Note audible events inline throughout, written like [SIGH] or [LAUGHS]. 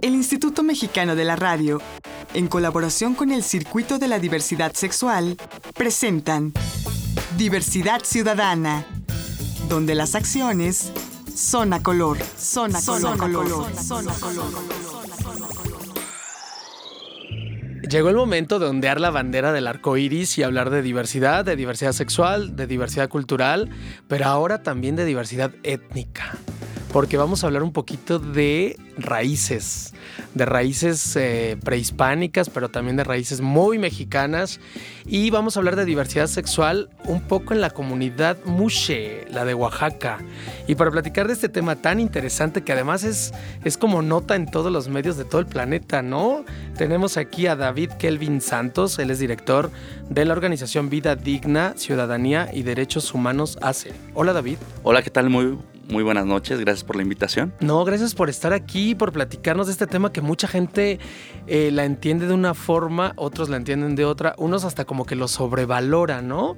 El Instituto Mexicano de la Radio, en colaboración con el Circuito de la Diversidad Sexual, presentan Diversidad Ciudadana, donde las acciones son a color, son a color, color, son a color. Llegó el momento de ondear la bandera del arco iris y hablar de diversidad, de diversidad sexual, de diversidad cultural, pero ahora también de diversidad étnica porque vamos a hablar un poquito de raíces, de raíces eh, prehispánicas, pero también de raíces muy mexicanas. Y vamos a hablar de diversidad sexual un poco en la comunidad Mushe, la de Oaxaca. Y para platicar de este tema tan interesante que además es, es como nota en todos los medios de todo el planeta, ¿no? Tenemos aquí a David Kelvin Santos, él es director de la organización Vida Digna, Ciudadanía y Derechos Humanos ACE. Hola David. Hola, ¿qué tal? Muy muy buenas noches, gracias por la invitación. No, gracias por estar aquí, por platicarnos de este tema que mucha gente eh, la entiende de una forma, otros la entienden de otra, unos hasta como que lo sobrevalora, ¿no?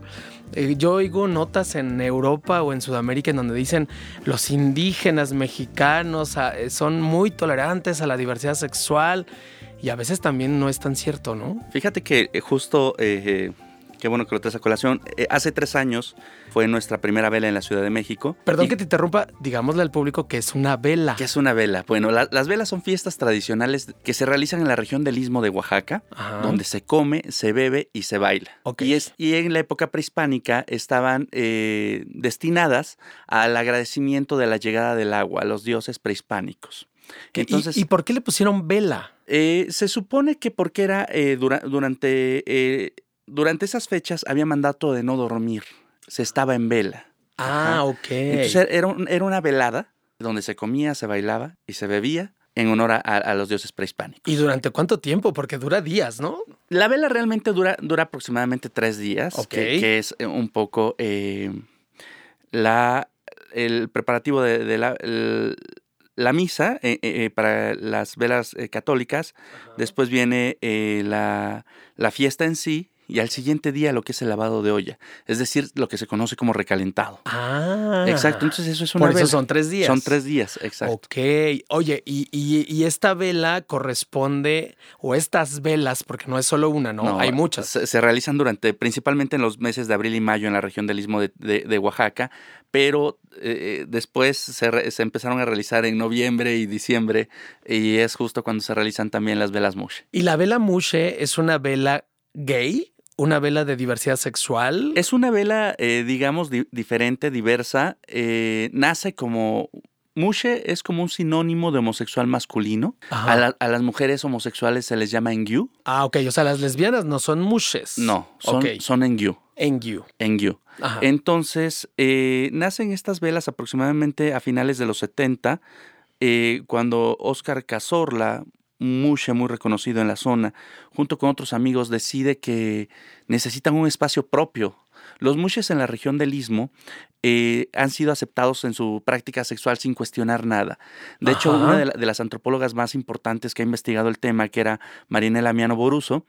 Eh, yo oigo notas en Europa o en Sudamérica en donde dicen los indígenas mexicanos ah, eh, son muy tolerantes a la diversidad sexual y a veces también no es tan cierto, ¿no? Fíjate que justo Qué bueno que lo traes a colación. Eh, hace tres años fue nuestra primera vela en la Ciudad de México. Perdón que te interrumpa, digámosle al público que es una vela. ¿Qué es una vela? Bueno, las velas son fiestas tradicionales que se realizan en la región del Istmo de Oaxaca, donde se come, se bebe y se baila. Y, es, y en la época prehispánica estaban eh, destinadas al agradecimiento de la llegada del agua a los dioses prehispánicos. Entonces, ¿Y, por qué le pusieron vela? Eh, se supone que porque era durante durante esas fechas había mandato de no dormir. Se estaba en vela. Ah, ok. Entonces era, era, una velada donde se comía, se bailaba y se bebía en honor a, los dioses prehispánicos. ¿Y durante cuánto tiempo? Porque dura días, ¿no? La vela realmente dura, dura aproximadamente tres días, que, es eh, un poco eh, la, el preparativo de, la, la, misa eh, para las velas católicas. Después viene la, la fiesta en sí, y al siguiente día lo que es el lavado de olla, es decir, lo que se conoce como recalentado. Ah. Exacto, entonces eso es una Por eso son tres días. Son tres días, exacto. Ok, oye, y, esta vela corresponde, o estas velas, porque no es solo una, ¿no? Hay muchas. Se, realizan durante, principalmente en los meses de abril y mayo en la región del Istmo de, Oaxaca, pero eh, después se, se, empezaron a realizar en noviembre y diciembre, y es justo cuando se realizan también las velas Mushe. ¿Y la vela Mushe es una vela gay? Una vela de diversidad sexual. Es una vela, eh, digamos, diferente, diversa. Eh, nace como Mushe es como un sinónimo de homosexual masculino. A, las mujeres homosexuales se les llama engyu. Ah, ok. O sea, las lesbianas no son mushes. No, son, son engyu. Engyu. Engyu. Entonces, eh, nacen estas velas aproximadamente a finales de los 70, cuando Oscar Cazorla, Mushe, muy reconocido en la zona, junto con otros amigos, decide que necesitan un espacio propio. Los mushes en la región del Istmo eh, han sido aceptados en su práctica sexual sin cuestionar nada. De hecho, una de, las antropólogas más importantes que ha investigado el tema, que era Marinela Miano Boruso,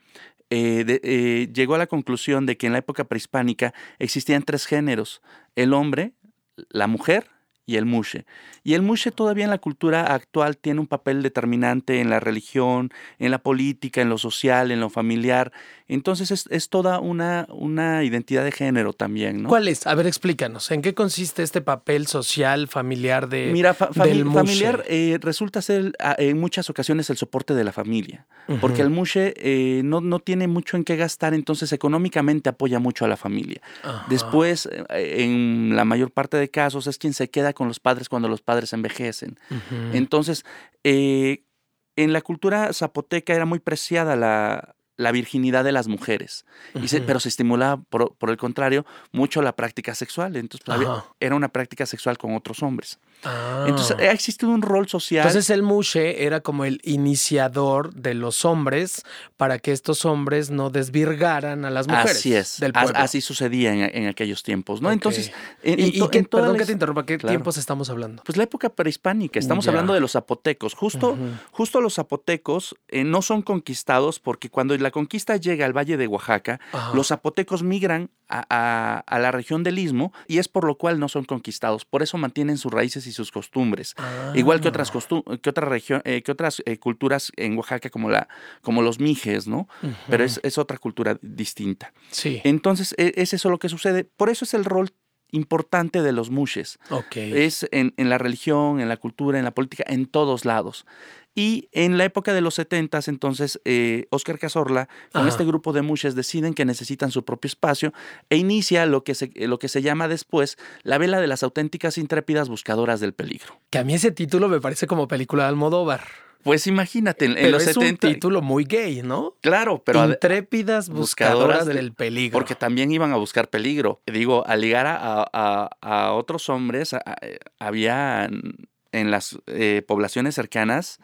eh, eh, llegó a la conclusión de que en la época prehispánica existían tres géneros, el hombre, la mujer y el mushe. Y el mushe todavía en la cultura actual tiene un papel determinante en la religión, en la política, en lo social, en lo familiar. Entonces es, toda una, una, identidad de género también, ¿no? ¿Cuál es? A ver, explícanos. ¿En qué consiste este papel social, familiar de Mira, familiar eh, resulta ser en muchas ocasiones el soporte de la familia. Porque el mushe eh, no, no, tiene mucho en qué gastar, entonces económicamente apoya mucho a la familia. Después, eh, en la mayor parte de casos, es quien se queda con los padres cuando los padres envejecen. Entonces, eh, en la cultura zapoteca era muy preciada la, la virginidad de las mujeres, pero se estimulaba, por, el contrario, mucho la práctica sexual. Entonces, pues, era una práctica sexual con otros hombres. Entonces, ha existido un rol social. Entonces, el mushe era como el iniciador de los hombres para que estos hombres no desvirgaran a las mujeres. Así es. Así sucedía en, aquellos tiempos, ¿no? Entonces, ¿Y, qué, perdón que te interrumpa, ¿qué tiempos estamos hablando? Pues la época prehispánica. Estamos hablando de los zapotecos. Justo, justo los zapotecos eh, no son conquistados porque cuando la conquista llega al valle de Oaxaca, los zapotecos migran a, a, la región del istmo y es por lo cual no son conquistados. Por eso mantienen sus raíces y sus costumbres. Igual que otras, ah. que región, eh, que otras eh, culturas en Oaxaca como, la, como los mijes, ¿no? Pero es, es, otra cultura distinta. Sí. Entonces, e, es eso lo que sucede. Por eso es el rol importante de los mushes. Es en, en, la religión, en la cultura, en la política, en todos lados. Y en la época de los 70, entonces, eh, Oscar Cazorla, con este grupo de mushes, deciden que necesitan su propio espacio e inicia lo que, se, lo que se llama después la vela de las auténticas intrépidas buscadoras del peligro. Que a mí ese título me parece como película de Almodóvar. Pues imagínate, en, los es un título muy gay, ¿no? Claro, pero. Intrépidas buscadoras, del peligro. Porque también iban a buscar peligro. Digo, al ligar a, otros hombres, había en las eh, poblaciones cercanas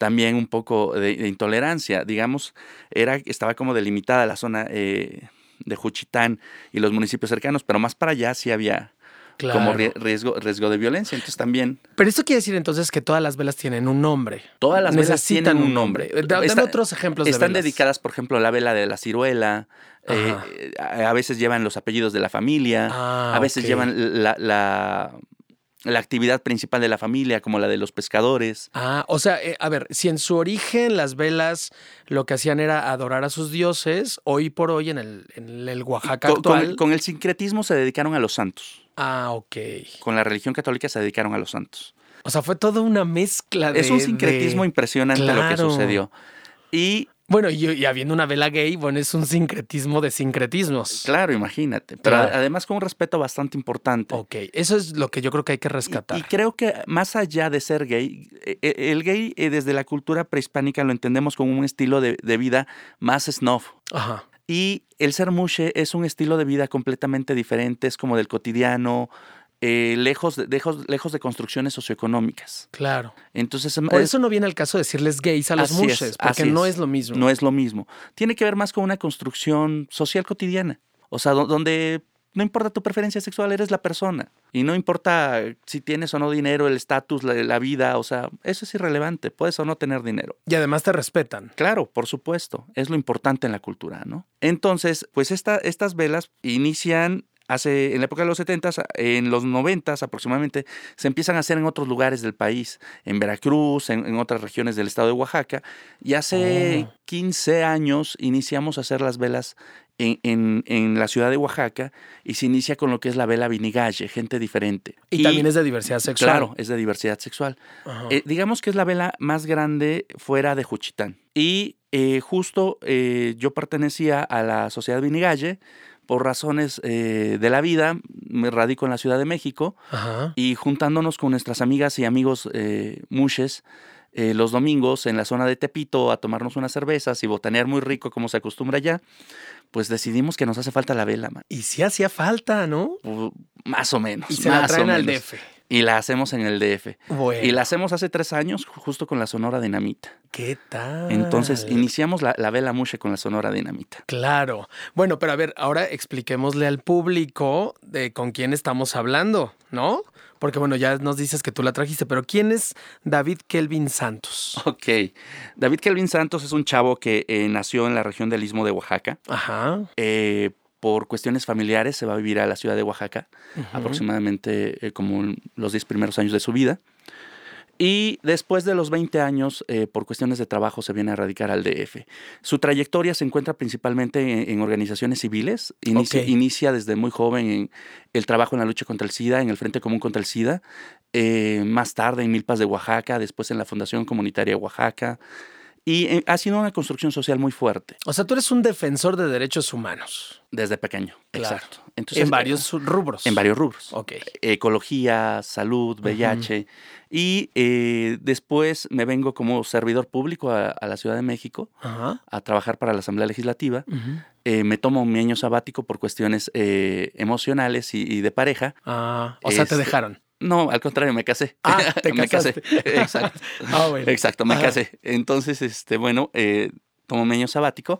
también un poco de, intolerancia. Digamos, era, estaba como delimitada la zona eh, de Juchitán y los municipios cercanos, pero más para allá sí había como riesgo, riesgo de violencia. Entonces también. Pero esto quiere decir entonces que todas las velas tienen un nombre. Todas las velas tienen un nombre. Dame otros ejemplos. Están dedicadas, por ejemplo, a la vela de la ciruela. Eh, a veces llevan los apellidos de la familia. Ah, a veces llevan la la actividad principal de la familia, como la de los pescadores. Ah, o sea, eh, a ver, si en su origen las velas lo que hacían era adorar a sus dioses, hoy por hoy en el, en el Oaxaca con, actual... Con, el sincretismo se dedicaron a los santos. Ah, ok. Con la religión católica se dedicaron a los santos. O sea, fue toda una mezcla de... Es un sincretismo impresionante lo que sucedió. Y bueno, y, habiendo una vela gay, bueno, es un sincretismo de sincretismos. Claro, imagínate. Pero además con un respeto bastante importante. Ok, eso es lo que yo creo que hay que rescatar. Y, creo que más allá de ser gay, e, e, el gay eh, desde la cultura prehispánica lo entendemos como un estilo de, vida más snuff. Ajá. Y el ser mushe es un estilo de vida completamente diferente, es como del cotidiano, eh, lejos, de, lejos, lejos, de construcciones socioeconómicas. Claro. Entonces, Por eso no viene el caso de decirles gays a los mushes, porque no es. lo mismo. No es lo mismo. Tiene que ver más con una construcción social cotidiana. O sea, donde no importa tu preferencia sexual, eres la persona. Y no importa si tienes o no dinero, el estatus, la, vida, o sea, eso es irrelevante. Puedes o no tener dinero. Y además te respetan. Claro, por supuesto. Es lo importante en la cultura, ¿no? Entonces, pues esta, estas velas inician hace, en la época de los 70, en los 90 aproximadamente, se empiezan a hacer en otros lugares del país, en Veracruz, en, otras regiones del estado de Oaxaca, y hace 15 años iniciamos a hacer las velas en, en, la ciudad de Oaxaca y se inicia con lo que es la vela vinigalle, gente diferente. Y, también es de diversidad sexual. Claro, es de diversidad sexual. Eh, digamos que es la vela más grande fuera de Juchitán. Y eh, justo eh, yo pertenecía a la sociedad vinigalle, por razones eh, de la vida, me radico en la Ciudad de México y juntándonos con nuestras amigas y amigos eh, mushes eh, los domingos en la zona de Tepito a tomarnos unas cervezas y botanear muy rico como se acostumbra allá, pues decidimos que nos hace falta la vela. Man. Y sí hacía falta, ¿no? más o menos. Y se la traen al DF. Y la hacemos en el DF. Y la hacemos hace tres años justo con la Sonora Dinamita. ¿Qué tal? Entonces iniciamos la, vela mushe con la Sonora Dinamita. Claro. Bueno, pero a ver, ahora expliquémosle al público de con quién estamos hablando, ¿no? Porque bueno, ya nos dices que tú la trajiste, pero ¿quién es David Kelvin Santos? Ok. David Kelvin Santos es un chavo que eh, nació en la región del Istmo de Oaxaca. Ajá. Eh, por cuestiones familiares se va a vivir a la ciudad de Oaxaca, aproximadamente eh, como los 10 primeros años de su vida. Y después de los 20 años, eh, por cuestiones de trabajo, se viene a radicar al DF. Su trayectoria se encuentra principalmente en, organizaciones civiles. Inicia, desde muy joven en el trabajo en la lucha contra el SIDA, en el Frente Común contra el SIDA. Eh, más tarde en Milpas de Oaxaca, después en la Fundación Comunitaria de Oaxaca. Y eh, ha sido una construcción social muy fuerte. O sea, tú eres un defensor de derechos humanos. Desde pequeño. Exacto. Entonces, en varios rubros. En varios rubros. Ok. Ecología, salud, VIH. Y eh, después me vengo como servidor público a, la Ciudad de México a trabajar para la Asamblea Legislativa. Eh, me tomo un año sabático por cuestiones emocionales y, de pareja. Ah, o sea, te este, dejaron. No, al contrario, me casé. Ah, [LAUGHS] te me casé. [LAUGHS] Exacto. [LAUGHS] ah, bueno. Exacto, me casé. Entonces, este, bueno, eh, tomo año sabático.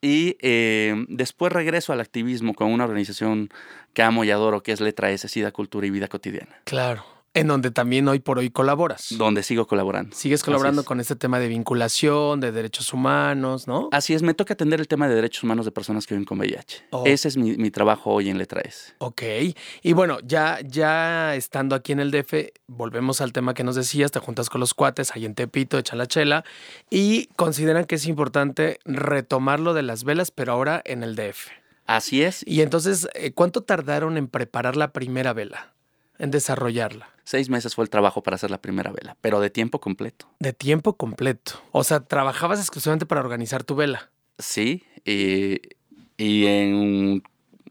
Y eh, después regreso al activismo con una organización que amo y adoro, que es Letra S, SIDA, Cultura y Vida Cotidiana. Claro. En donde también hoy por hoy colaboras. Donde sigo colaborando. Sigues colaborando con este tema de vinculación, de derechos humanos, ¿no? Así es, me toca atender el tema de derechos humanos de personas que viven con VIH. Oh. Ese es mi, trabajo hoy en Letra S. Ok. Y bueno, ya, ya estando aquí en el DF, volvemos al tema que nos decías, te juntas con los cuates ahí en Tepito, echa la chela, y consideran que es importante retomar lo de las velas, pero ahora en el DF. Así es. Y entonces, eh, ¿cuánto tardaron en preparar la primera vela? En desarrollarla. Seis meses fue el trabajo para hacer la primera vela, pero de tiempo completo. De tiempo completo. O sea, trabajabas exclusivamente para organizar tu vela. Sí, y, y en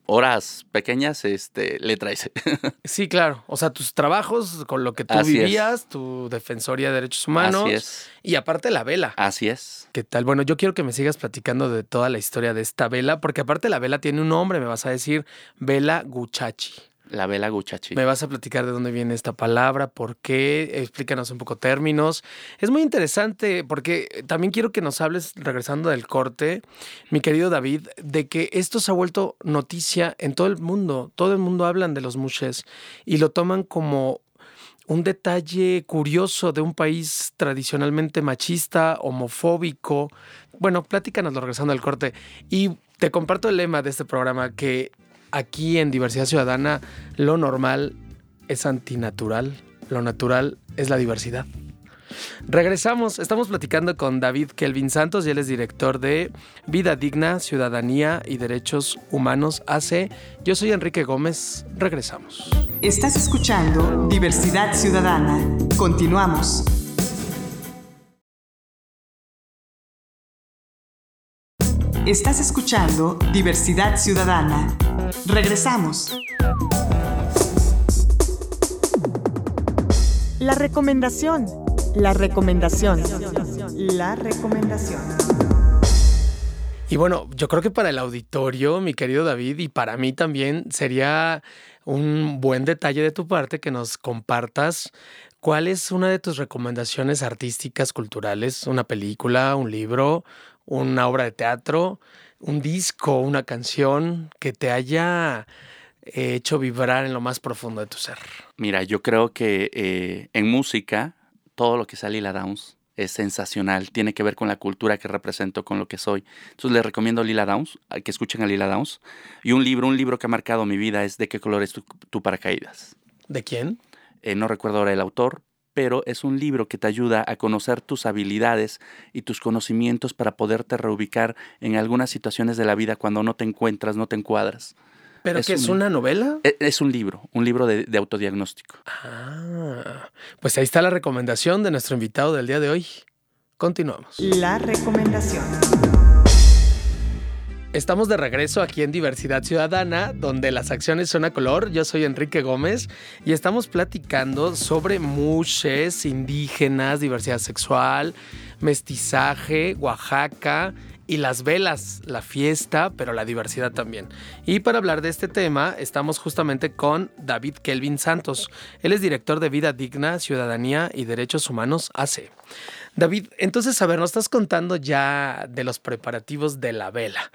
horas pequeñas este, le traes. [LAUGHS] sí, claro. O sea, tus trabajos con lo que tú vivías, tu defensoría de derechos humanos. Así es. Y aparte la vela. Así es. ¿Qué tal? Bueno, yo quiero que me sigas platicando de toda la historia de esta vela, porque aparte la vela tiene un nombre, me vas a decir, Vela Guchachi. La vela guchachi. Me vas a platicar de dónde viene esta palabra, por qué, explícanos un poco términos. Es muy interesante porque también quiero que nos hables, regresando del corte, mi querido David, de que esto se ha vuelto noticia en todo el mundo. Todo el mundo hablan de los mushes y lo toman como un detalle curioso de un país tradicionalmente machista, homofóbico. Bueno, platícanoslo regresando al corte. Y te comparto el lema de este programa que aquí en Diversidad Ciudadana lo normal es antinatural, lo natural es la diversidad. Regresamos, estamos platicando con David Kelvin Santos y él es director de Vida Digna, Ciudadanía y Derechos Humanos AC. Yo soy Enrique Gómez, regresamos. Estás escuchando Diversidad Ciudadana. Continuamos. Estás escuchando Diversidad Ciudadana. Regresamos. La recomendación. La recomendación. La recomendación. Y bueno, yo creo que para el auditorio, mi querido David, y para mí también sería un buen detalle de tu parte que nos compartas cuál es una de tus recomendaciones artísticas, culturales, una película, un libro, una obra de teatro, un disco, una canción que te haya eh, hecho vibrar en lo más profundo de tu ser? Mira, yo creo que eh, en música todo lo que sale Lila Downs es sensacional, tiene que ver con la cultura que represento, con lo que soy. Entonces les recomiendo Lila Downs, que escuchen a Lila Downs. Y un libro, un libro que ha marcado mi vida es ¿De qué color es tu, paracaídas? ¿De quién? Eh, no recuerdo ahora el autor, pero es un libro que te ayuda a conocer tus habilidades y tus conocimientos para poderte reubicar en algunas situaciones de la vida cuando no te encuentras, no te encuadras. ¿Pero es que es una novela? E, es, un libro, un libro de, de, autodiagnóstico. Ah, pues ahí está la recomendación de nuestro invitado del día de hoy. Continuamos. La recomendación. Estamos de regreso aquí en Diversidad Ciudadana, donde las acciones son a color. Yo soy Enrique Gómez y estamos platicando sobre mushes, indígenas, diversidad sexual, mestizaje, Oaxaca y las velas, la fiesta, pero la diversidad también. Y para hablar de este tema, estamos justamente con David Kelvin Santos. Él es director de Vida Digna, Ciudadanía y Derechos Humanos AC. David, entonces, a ver, nos estás contando ya de los preparativos de la vela.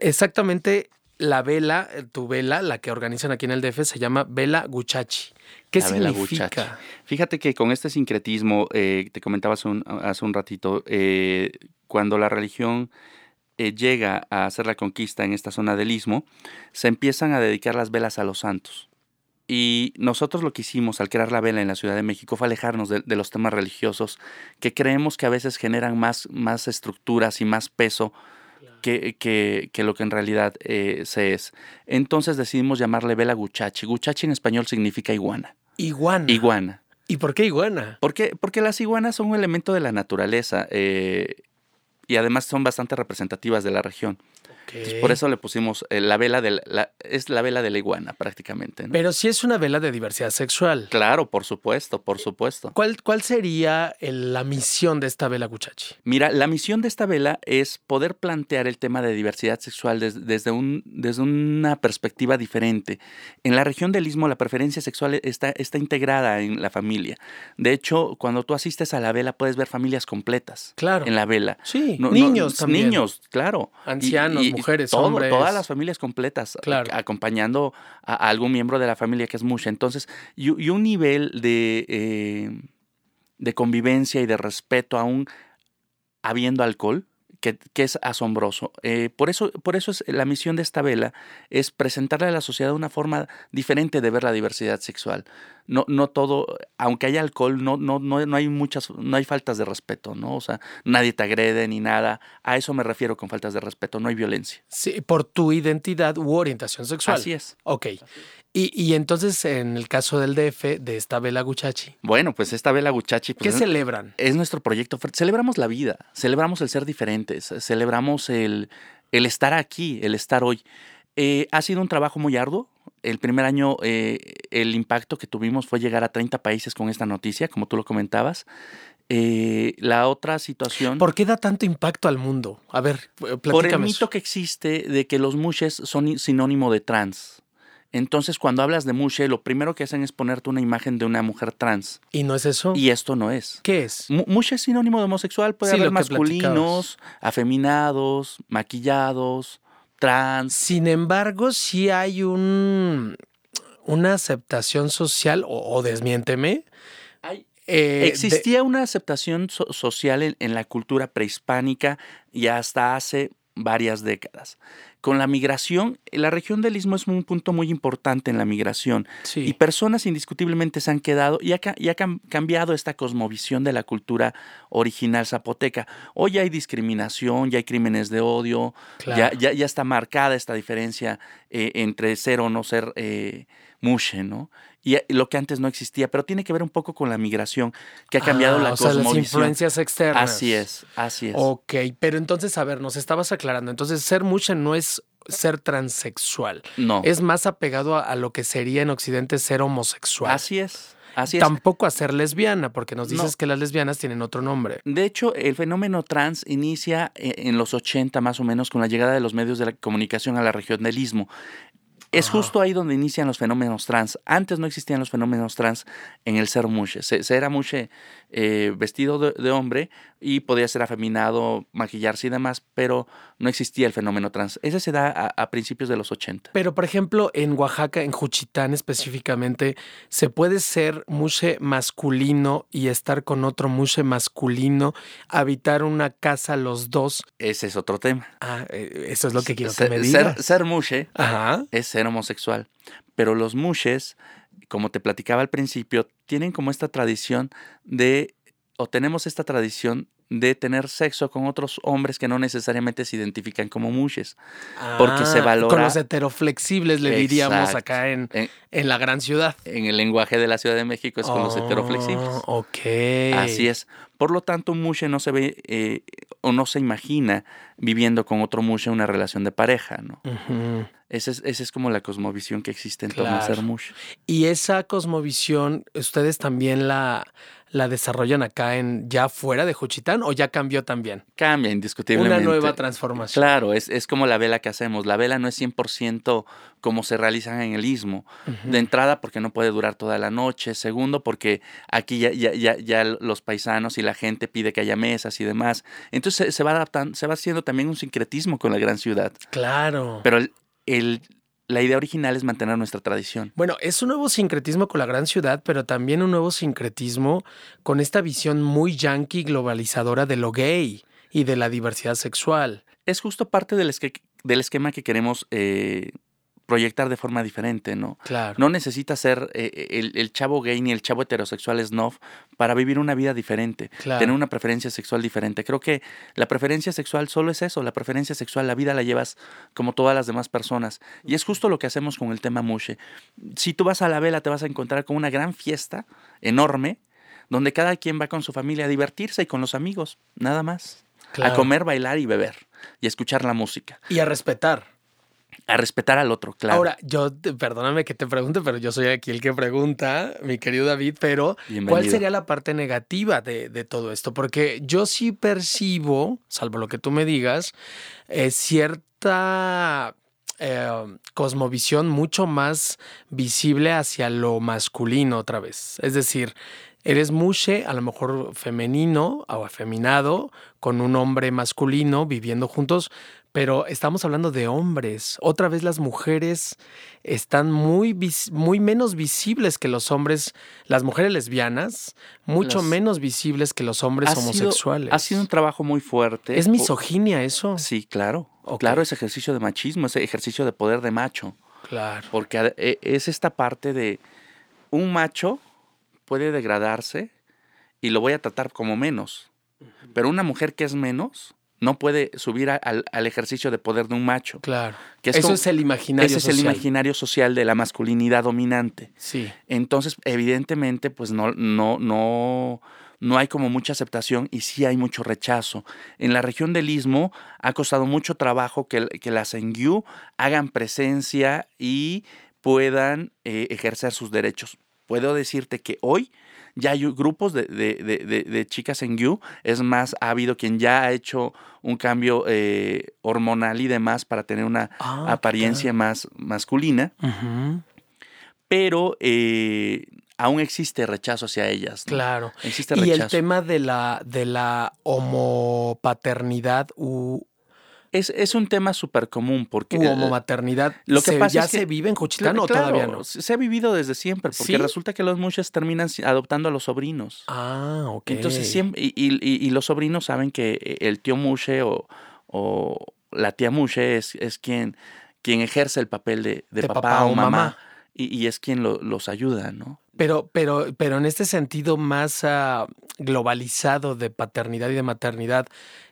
Exactamente, la vela, tu vela, la que organizan aquí en el DF, se llama Vela Guchachi. ¿Qué significa? Fíjate que con este sincretismo, eh, te comentaba hace un, hace un ratito, eh, cuando la religión eh, llega a hacer la conquista en esta zona del istmo, se empiezan a dedicar las velas a los santos. Y nosotros lo que hicimos al crear la vela en la Ciudad de México fue alejarnos de, los temas religiosos que creemos que a veces generan más, más estructuras y más peso que, que, que, lo que en realidad eh, se es. Entonces decidimos llamarle vela guchachi. Guchachi en español significa iguana. Iguana. Iguana. ¿Y por qué iguana? Porque, porque las iguanas son un elemento de la naturaleza eh, y además son bastante representativas de la región por eso le pusimos eh, la vela de la, es la vela de la iguana prácticamente. Pero sí es una vela de diversidad sexual. Claro, por supuesto, por supuesto. ¿Cuál, cuál sería la misión de esta vela Guchachi? Mira, la misión de esta vela es poder plantear el tema de diversidad sexual desde, un, desde una perspectiva diferente. En la región del Istmo la preferencia sexual está, está integrada en la familia. De hecho, cuando tú asistes a la vela puedes ver familias completas. Claro. En la vela. Sí. No- no- Niños también. Niños, claro. Ancianos, y- y mujeres, todo- hombres. Todas las familias completas, Claro. acompañando a, a algún miembro de la familia que es mucha. Entonces, y, y un nivel de, eh, de convivencia y de respeto aún habiendo alcohol. Que, que es asombroso. Eh, por, eso, por eso es la misión de esta vela es presentarle a la sociedad una forma diferente de ver la diversidad sexual. No, no todo, aunque haya alcohol, no, no, no, no hay muchas, no hay faltas de respeto, ¿no? O sea, nadie te agrede ni nada. A eso me refiero con faltas de respeto, no hay violencia. Sí, por tu identidad u orientación sexual. Así es. Ok. Y, y entonces, en el caso del DF, de esta vela Guchachi, Bueno, pues esta vela Guchachi ¿qué pues, celebran? es nuestro proyecto. Celebramos la vida, celebramos el ser diferentes, celebramos el, el estar aquí, el estar hoy. Eh, ha sido un trabajo muy arduo. El primer año eh, el impacto que tuvimos fue llegar a 30 países con esta noticia, como tú lo comentabas. Eh, la otra situación... ¿Por qué da tanto impacto al mundo? A ver, eh, Por el platícame mito eso. que existe de que los mushes son sinónimo de trans. Entonces, cuando hablas de mushe, lo primero que hacen es ponerte una imagen de una mujer trans. ¿Y no es eso? Y esto no es. ¿Qué es? Mu- Mushe es sinónimo de homosexual. Puede Sí, haber masculinos, afeminados, maquillados, trans. Sin embargo, sí hay un una aceptación social, o, o desmiénteme. Hay- eh, de- Existía una aceptación so- social en, en la cultura prehispánica y hasta hace varias décadas. Con la migración, la región del Istmo es un punto muy importante en la migración. sí. Y personas indiscutiblemente se han quedado y ha, y ha cam- cambiado esta cosmovisión de la cultura original zapoteca. Hoy hay discriminación, ya hay crímenes de odio, ya, ya, ya está marcada esta diferencia eh, entre ser o no ser eh, mushe, ¿no? Y eh, lo que antes no existía, pero tiene que ver un poco con la migración, que ha cambiado Ah, la o sea, las influencias externas. Así es, así es. Ok, pero entonces, a ver, nos estabas aclarando. Entonces, ser mucha no es ser transexual. no, Es más apegado a, a lo que sería en Occidente ser homosexual. así es, así es. Tampoco a ser lesbiana, porque nos dices No. que las lesbianas tienen otro nombre. De hecho, el fenómeno trans inicia eh, en los 80 más o menos con la llegada de los medios de la comunicación a la región del Istmo. Es Ajá. justo ahí donde inician los fenómenos trans. Antes no existían los fenómenos trans en el ser mushe. Se, se era mushe eh, vestido de, de hombre y podía ser afeminado, maquillarse y demás, pero no existía el fenómeno trans. Ese se da a, a principios de los 80. Pero, por ejemplo, en Oaxaca, en Juchitán específicamente, ¿se puede ser mushe masculino y estar con otro mushe masculino, habitar una casa los dos? Ese es otro tema. Ah, eh, eso es lo que quiero que ser, me ser- digas. ser mushe Ajá. es ser homosexual. Pero los mushes, como te platicaba al principio, tienen como esta tradición de, o tenemos esta tradición de tener sexo con otros hombres que no necesariamente se identifican como mushes. Porque se Ah, valora- Con los heteroflexibles, le diríamos acá en, En, en la gran ciudad. en el lenguaje de la Ciudad de México es con los heteroflexibles. Oh, Ok. Así es. Por lo tanto, un mushe no se ve eh, o no se imagina viviendo con otro mushe una relación de pareja, ¿no? Ujú. Esa es, esa es como la cosmovisión que existe en torno a Claro. ser mushe. Y esa cosmovisión, ¿ustedes también la, la desarrollan acá en ya fuera de Juchitán o ya cambió también? Cambia indiscutiblemente. Una nueva transformación. Claro, es, es como la vela que hacemos. La vela no es 100% como se realizan en el istmo. De entrada, porque no puede durar toda la noche. Segundo, porque aquí ya, ya, ya, ya los paisanos y la gente pide que haya mesas y demás. Entonces se, se va adaptando, se va haciendo también un sincretismo con la gran ciudad. Claro. Pero el, el- la idea original es mantener nuestra tradición. Bueno, es un nuevo sincretismo con la gran ciudad, pero también un nuevo sincretismo con esta visión muy yankee globalizadora de lo gay y de la diversidad sexual. Es justo parte del, esque- del esquema que queremos eh, proyectar de forma diferente, ¿no? Claro. No necesita ser eh, el, el chavo gay ni el chavo heterosexual snob para vivir una vida diferente, Claro. tener una preferencia sexual diferente. Creo que la preferencia sexual solo es eso, la preferencia sexual, la vida la llevas como todas las demás personas. Y es justo lo que hacemos con el tema Mushe. Si tú vas a la vela te vas a encontrar con una gran fiesta enorme donde cada quien va con su familia a divertirse y con los amigos, nada más. Claro. A comer, bailar y beber y escuchar la música, Y a respetar. A respetar al otro, claro. Ahora, yo, te- perdóname que te pregunte, pero yo soy aquí el que pregunta, mi querido David, pero ¿cuál sería la parte negativa de, de todo esto? Porque yo sí percibo, salvo lo que tú me digas, eh, cierta eh, cosmovisión mucho más visible hacia lo masculino otra vez. Es decir, Eres mushe, a lo mejor femenino o afeminado, con un hombre masculino viviendo juntos, pero estamos hablando de hombres. Otra vez las mujeres están muy, muy menos visibles que los hombres, las mujeres lesbianas, mucho Las- menos visibles que los hombres Ha sido- homosexuales. ha sido un trabajo muy fuerte. ¿Es misoginia eso? Sí, claro. Ok. Claro, es ejercicio de machismo, es ejercicio de poder de macho. Claro. Porque e- es esta parte de un macho puede degradarse y lo voy a tratar como menos. Pero una mujer que es menos no puede subir a- al, al ejercicio de poder de un macho. Claro. Que es Eso como- es el imaginario Ese es el social. imaginario social de la masculinidad dominante. Sí. Entonces, evidentemente, pues no, no, no, no hay como mucha aceptación y sí hay mucho rechazo. En la región del Istmo ha costado mucho trabajo que, que las Engyu hagan presencia y puedan eh, ejercer sus derechos. Puedo decirte que hoy ya hay grupos de, de, de, de- chicas Engyu. Es más, ha habido quien ya ha hecho un cambio eh, hormonal y demás para tener una Ah, ¿qué apariencia más masculina pero eh, aún existe rechazo hacia ellas. ¿no? Claro. Existe Y rechazo. el tema de la, de la homopaternidad u, es, es un tema súper común porque u eh, homomaternidad, lo que se- pasa ¿ya es que- se vive en claro, o todavía no? Se ha vivido desde siempre, porque ¿Sí? resulta que los muchos terminan adoptando a los sobrinos. Ah, ok. Entonces siempre, y, y- y- y los sobrinos saben que eh, el tío Mushe o, o la tía Mushe es, es quien, quien ejerce el papel de, de De papá, o mamá, Y, y es quien lo- los ayuda, ¿no? Pero, pero, pero en este sentido más ah, globalizado de paternidad y de maternidad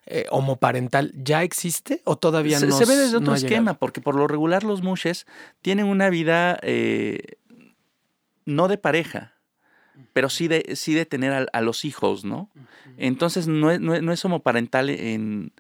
eh, homoparental, ¿ya existe o todavía se, no? se ve desde otro no esquema, porque por lo regular los mushes tienen una vida eh, no de pareja, pero sí de, sí de tener a, a los hijos, ¿no? Entonces no es, no es, no es homoparental en,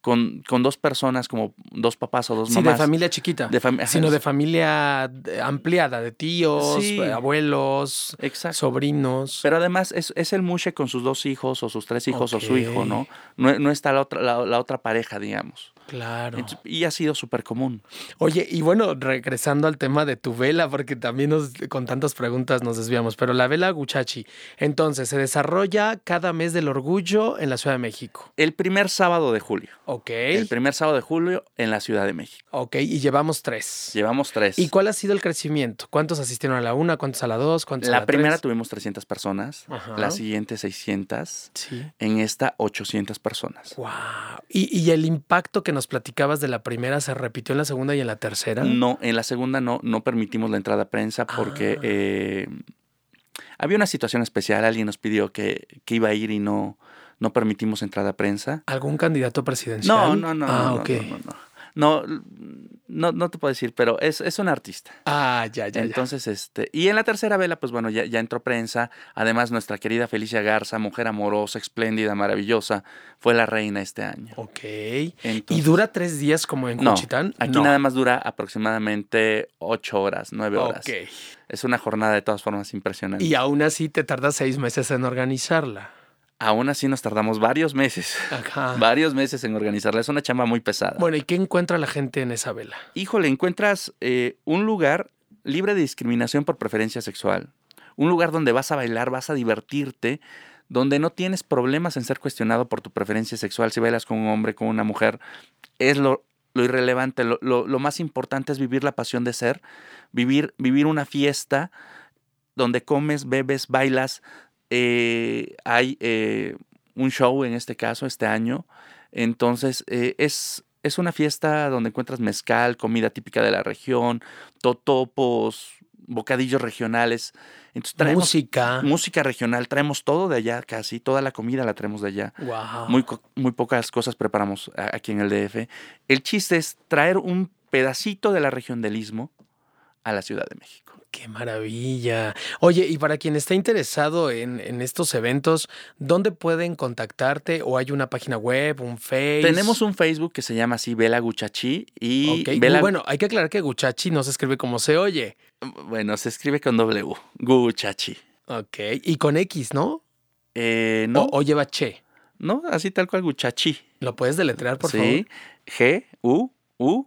con, con dos personas como dos papás o dos Sí, mamás. de familia chiquita. De fami- sino de familia eh, ampliada, de tíos, Sí. eh, abuelos, Exacto. sobrinos. Pero además es, es el mushe con sus dos hijos o sus tres hijos o su hijo. ¿no? No, no está la otra, la, la otra pareja, digamos. Claro. Entonces, y ha sido súper común. Oye, y bueno, regresando al tema de tu vela, porque también nos, con tantas preguntas nos desviamos, pero la vela Guchachi, entonces, se desarrolla cada mes del orgullo en la Ciudad de México. El primer sábado de julio. Ok. El primer sábado de julio en la Ciudad de México. Ok, y llevamos tres. Llevamos tres. ¿Y cuál ha sido el crecimiento? ¿Cuántos asistieron a la una? ¿Cuántos a la dos? ¿Cuántos a La la primera tres? tuvimos 300 personas, Ajá. la siguiente 600, Sí. en esta 800 personas. Wow. ¿Y, y el impacto que nos platicabas de la primera se repitió en la segunda y en la tercera? No, en la segunda no, no permitimos la entrada a prensa porque Ah. eh, había una situación especial, alguien nos pidió que, que iba a ir y no, no permitimos entrada a prensa. ¿Algún candidato presidencial? No, no, no, Ah, no, ok. no, no, no. No, no, te puedo decir, pero es, es un artista. Ah, ya, ya, ya. Entonces, este, y en la tercera vela, pues bueno, ya, ya entró prensa. Además, nuestra querida Felicia Garza, mujer amorosa, espléndida, maravillosa, fue la reina este año. Ok. ¿Y dura tres días como en No, Juchitán? aquí No. nada más dura aproximadamente ocho horas, nueve horas. Ok. Es una jornada de todas formas impresionante. Y aún así te tardas seis meses en organizarla. Aún así nos tardamos varios meses, Ajá. varios meses en organizarla. Es una chamba muy pesada. Bueno, ¿y qué encuentra la gente en esa vela? Híjole, encuentras eh, un lugar libre de discriminación por preferencia sexual. Un lugar donde vas a bailar, vas a divertirte, donde no tienes problemas en ser cuestionado por tu preferencia sexual. Si bailas con un hombre, con una mujer, es lo, lo irrelevante. Lo, lo- lo más importante es vivir la pasión de ser, vivir, vivir una fiesta donde comes, bebes, bailas. Eh, hay eh, un show en este caso, este año. Entonces, eh, es, es una fiesta donde encuentras mezcal, comida típica de la región, totopos, bocadillos regionales. Entonces, traemos Música. música regional, traemos todo de allá, casi toda la comida la traemos de allá. Wow. Muy, muy pocas cosas preparamos aquí en el DF. El chiste es traer un pedacito de la región del Istmo a la Ciudad de México. Qué maravilla. Oye, y para quien está interesado en, en estos eventos, ¿dónde pueden contactarte? ¿O hay una página web, un Face? Tenemos un Facebook que se llama así Vela Guchachi y Bueno, hay que aclarar que Guchachi no se escribe como se oye. bueno, se escribe con W, Guchachi. Ok. Y con X, ¿no? Eh, no, O, o lleva Che. no, así tal cual Guchachi. ¿Lo puedes deletrear, por sí, G U U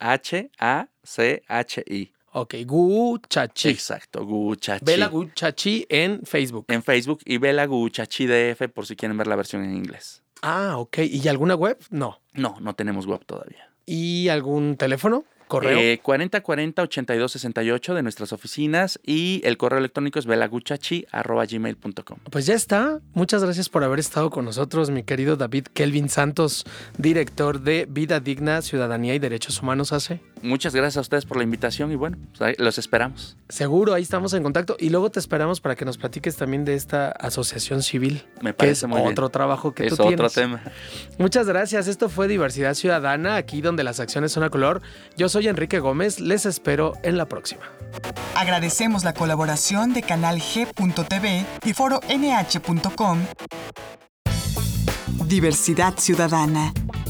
C H A C H I. favor? Ok, Guchachi. Exacto, Guchachi. Bela Guchachi en Facebook. En Facebook y Bela Guchachi DF por si quieren ver la versión en inglés. Ah, ok. ¿Y alguna web? No. No, no tenemos web todavía. ¿Y algún teléfono? ¿Correo? Eh, 4040-8268 de nuestras oficinas y el correo electrónico es belaguchachi.gmail.com. Pues ya está. Muchas gracias por haber estado con nosotros, mi querido David Kelvin Santos, director de Vida Digna, Ciudadanía y Derechos Humanos hace. Muchas gracias a ustedes por la invitación y bueno, pues ahí los esperamos. Seguro, ahí estamos en contacto. Y luego te esperamos para que nos platiques también de esta asociación civil. Me que parece es muy bien. otro trabajo que es tú otro tienes. tema. Muchas gracias. Esto fue Diversidad Ciudadana, aquí donde las acciones son a color. Yo soy Enrique Gómez. Les espero en la próxima. Agradecemos la colaboración de Canal G.tv y Foro NH.com. Diversidad Ciudadana,